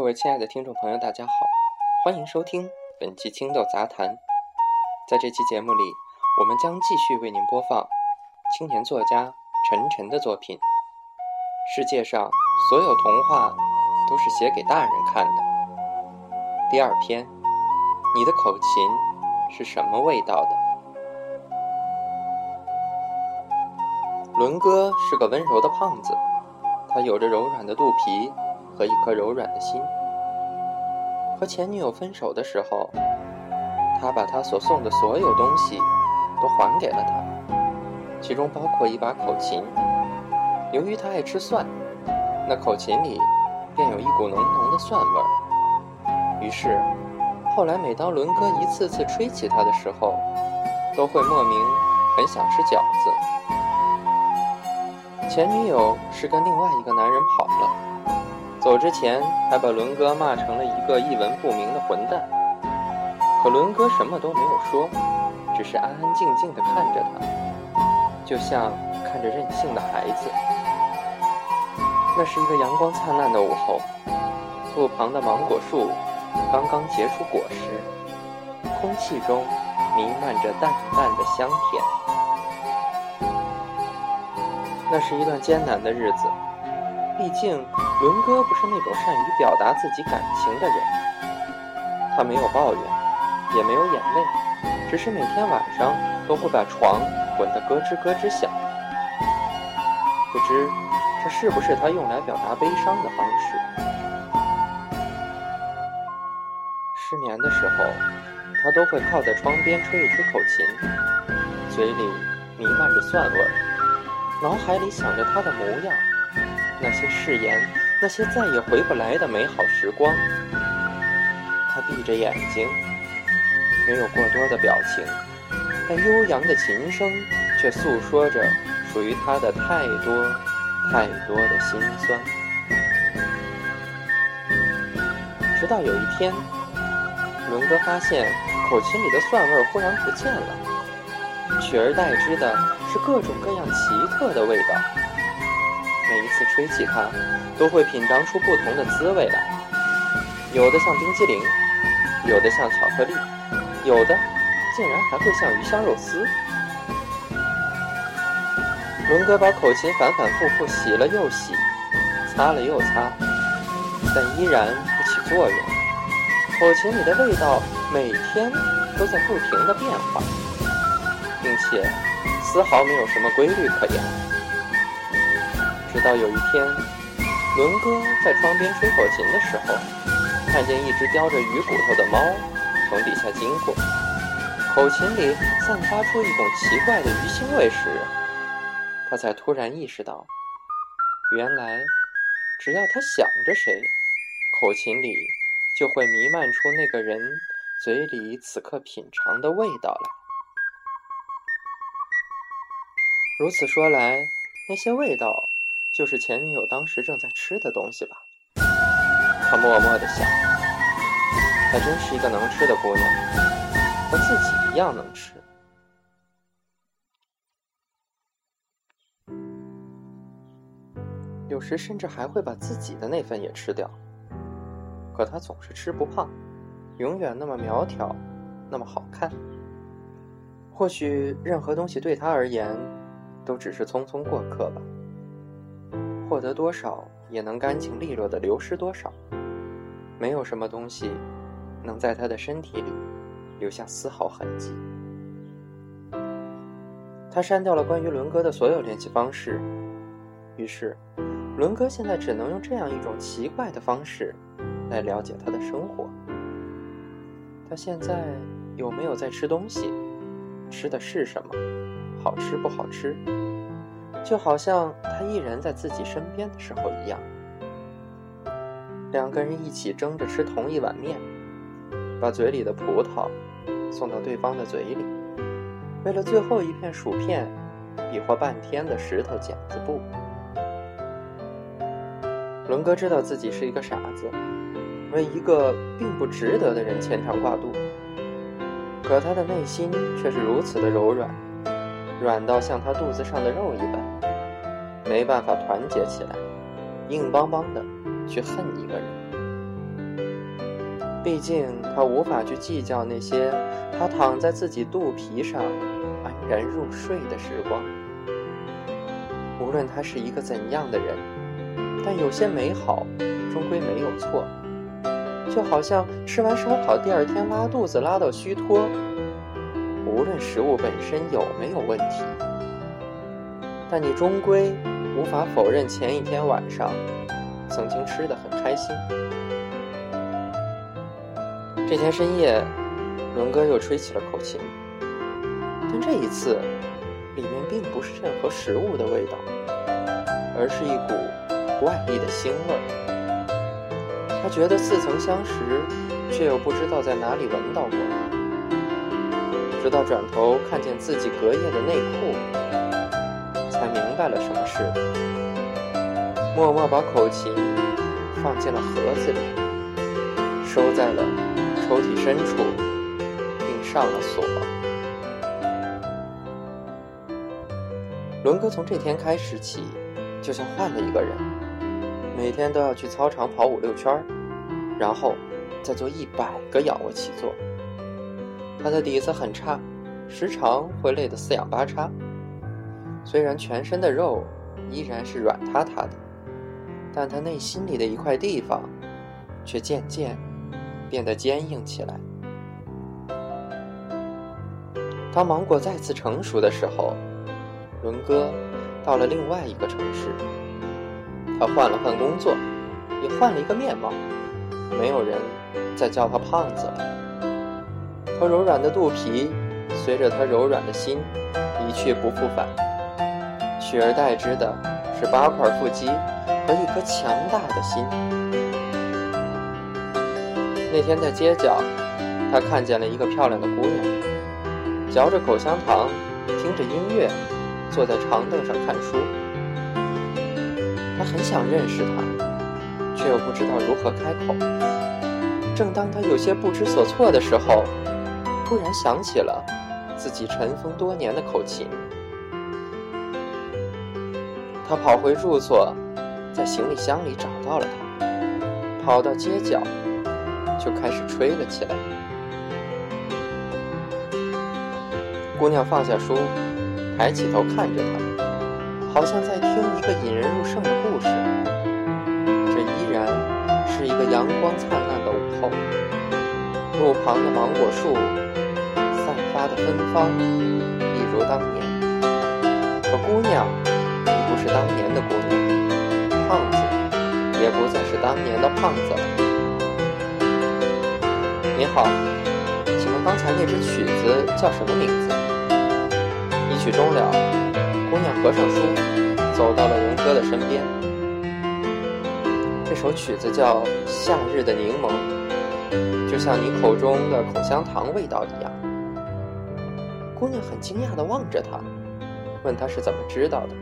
各位亲爱的听众朋友，大家好，欢迎收听本期青豆杂谈。在这期节目里，我们将继续为您播放青年作家陈晨的作品《世界上所有童话都是写给大人看的》第二篇：你的口琴是什么味道的？伦哥是个温柔的胖子，他有着柔软的肚皮。和一颗柔软的心。和前女友分手的时候，他把他所送的所有东西都还给了她，其中包括一把口琴。由于他爱吃蒜，那口琴里便有一股浓浓的蒜味儿。于是，后来每当伦哥一次次吹起他的时候，都会莫名很想吃饺子。前女友是跟另外一个男人跑了。走之前还把伦哥骂成了一个一文不名的混蛋，可伦哥什么都没有说，只是安安静静地看着他，就像看着任性的孩子。那是一个阳光灿烂的午后，路旁的芒果树刚刚结出果实，空气中弥漫着淡淡的香甜。那是一段艰难的日子。毕竟，伦哥不是那种善于表达自己感情的人。他没有抱怨，也没有眼泪，只是每天晚上都会把床滚得咯吱咯吱响。不知这是不是他用来表达悲伤的方式？失眠的时候，他都会靠在窗边吹一吹口琴，嘴里弥漫着蒜味儿，脑海里想着他的模样。那些誓言，那些再也回不来的美好时光。他闭着眼睛，没有过多的表情，但悠扬的琴声却诉说着属于他的太多太多的心酸。直到有一天，伦哥发现口琴里的蒜味忽然不见了，取而代之的是各种各样奇特的味道。每一次吹起它，都会品尝出不同的滋味来，有的像冰激凌，有的像巧克力，有的竟然还会像鱼香肉丝。伦哥把口琴反反复复洗了又洗，擦了又擦，但依然不起作用。口琴里的味道每天都在不停的变化，并且丝毫没有什么规律可言。直到有一天，伦哥在窗边吹口琴的时候，看见一只叼着鱼骨头的猫从底下经过，口琴里散发出一种奇怪的鱼腥味时，他才突然意识到，原来只要他想着谁，口琴里就会弥漫出那个人嘴里此刻品尝的味道来。如此说来，那些味道。就是前女友当时正在吃的东西吧？他默默的想，还真是一个能吃的姑娘，和自己一样能吃。有时甚至还会把自己的那份也吃掉。可她总是吃不胖，永远那么苗条，那么好看。或许任何东西对她而言，都只是匆匆过客吧。获得多少，也能干净利落的流失多少。没有什么东西能在他的身体里留下丝毫痕迹。他删掉了关于伦哥的所有联系方式，于是，伦哥现在只能用这样一种奇怪的方式来了解他的生活。他现在有没有在吃东西？吃的是什么？好吃不好吃？就好像他一人在自己身边的时候一样，两个人一起争着吃同一碗面，把嘴里的葡萄送到对方的嘴里，为了最后一片薯片，比划半天的石头剪子布。伦哥知道自己是一个傻子，为一个并不值得的人牵肠挂肚，可他的内心却是如此的柔软。软到像他肚子上的肉一般，没办法团结起来，硬邦邦的去恨一个人。毕竟他无法去计较那些他躺在自己肚皮上安然入睡的时光。无论他是一个怎样的人，但有些美好终归没有错。就好像吃完烧烤第二天拉肚子拉到虚脱，无论食物本身有没有问题，但你终归无法否认前一天晚上曾经吃得很开心。这天深夜，伦哥又吹起了口琴，但这一次里面并不是任何食物的味道，而是一股怪异的腥味儿。他觉得似曾相识，却又不知道在哪里闻到过。直到转头看见自己隔夜的内裤，才明白了什么事。默默把口琴放进了盒子里，收在了抽屉深处，并上了锁。伦哥从这天开始起，就像换了一个人。每天都要去操场跑五六圈，然后再做一百个仰卧起坐。他的底子很差，时常会累得四仰八叉。虽然全身的肉依然是软塌塌的，但他内心里的一块地方却渐渐变得坚硬起来。当芒果再次成熟的时候，伦哥到了另外一个城市。他换了换工作，也换了一个面貌，没有人再叫他胖子了。他柔软的肚皮随着他柔软的心一去不复返，取而代之的是八块腹肌和一颗强大的心。那天在街角，他看见了一个漂亮的姑娘，嚼着口香糖，听着音乐，坐在长凳上看书。他很想认识她，却又不知道如何开口。正当他有些不知所措的时候，突然想起了自己尘封多年的口琴。他跑回住所，在行李箱里找到了它，跑到街角，就开始吹了起来。姑娘放下书，抬起头看着他。好像在听一个引人入胜的故事。这依然是一个阳光灿烂，路旁的芒果树散发的芬芳，一如当年。可姑娘已不是当年的姑娘，胖子也不再是当年的胖子了。你好，请问刚才那支曲子叫什么名字？一曲终了。姑娘合上书，走到了伦哥的身边。这首曲子叫《夏日的柠檬》，就像你口中的口香糖味道一样。姑娘很惊讶地望着他，问他是怎么知道的。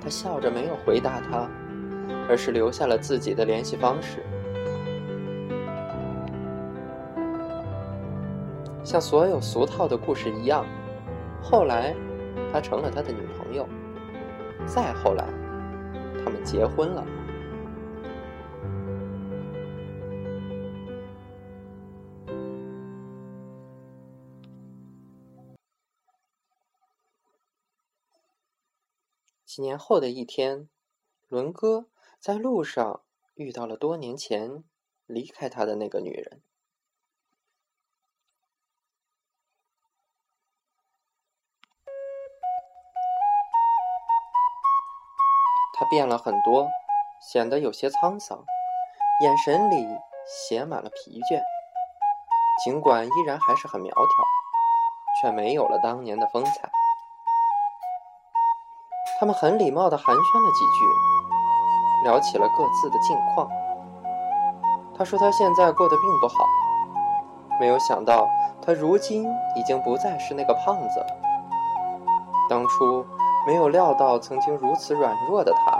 他笑着没有回答他，而是留下了自己的联系方式。像所有俗套的故事一样，后来。他成了他的女朋友，再后来，他们结婚了。几年后的一天，伦哥在路上遇到了多年前离开他的那个女人。他变了很多，显得有些沧桑，眼神里写满了疲倦。尽管依然还是很苗条，却没有了当年的风采。他们很礼貌地寒暄了几句，聊起了各自的近况。他说他现在过得并不好，没有想到他如今已经不再是那个胖子了。当初。没有料到曾经如此软弱的他，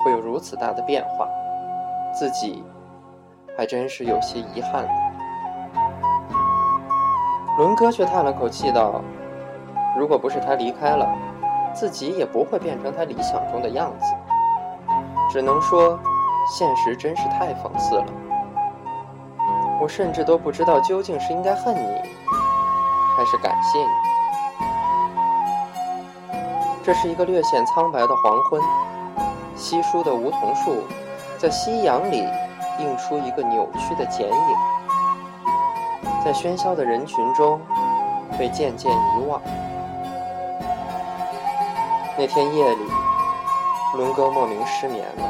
会有如此大的变化，自己还真是有些遗憾。伦哥却叹了口气道：“如果不是他离开了，自己也不会变成他理想中的样子。只能说，现实真是太讽刺了。”我甚至都不知道究竟是应该恨你，还是感谢你。这是一个略显苍白的黄昏，稀疏的梧桐树在夕阳里映出一个扭曲的剪影，在喧嚣的人群中被渐渐遗忘。那天夜里，伦哥莫名失眠了，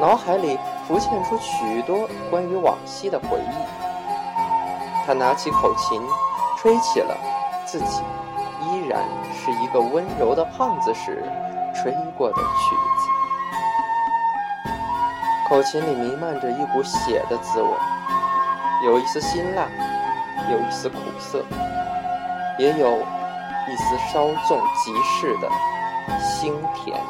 脑海里浮现出许多关于往昔的回忆。他拿起口琴，吹起了自己。依然是一个温柔的胖子时吹过的曲子，口琴里弥漫着一股血的滋味，有一丝辛辣，有一丝苦涩，也有一丝稍纵即逝的腥甜。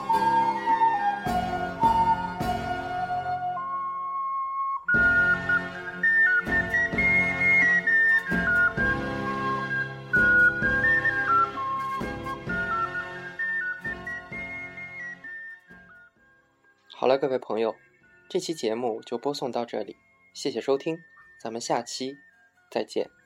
好了，各位朋友，这期节目就播送到这里，谢谢收听，咱们下期再见。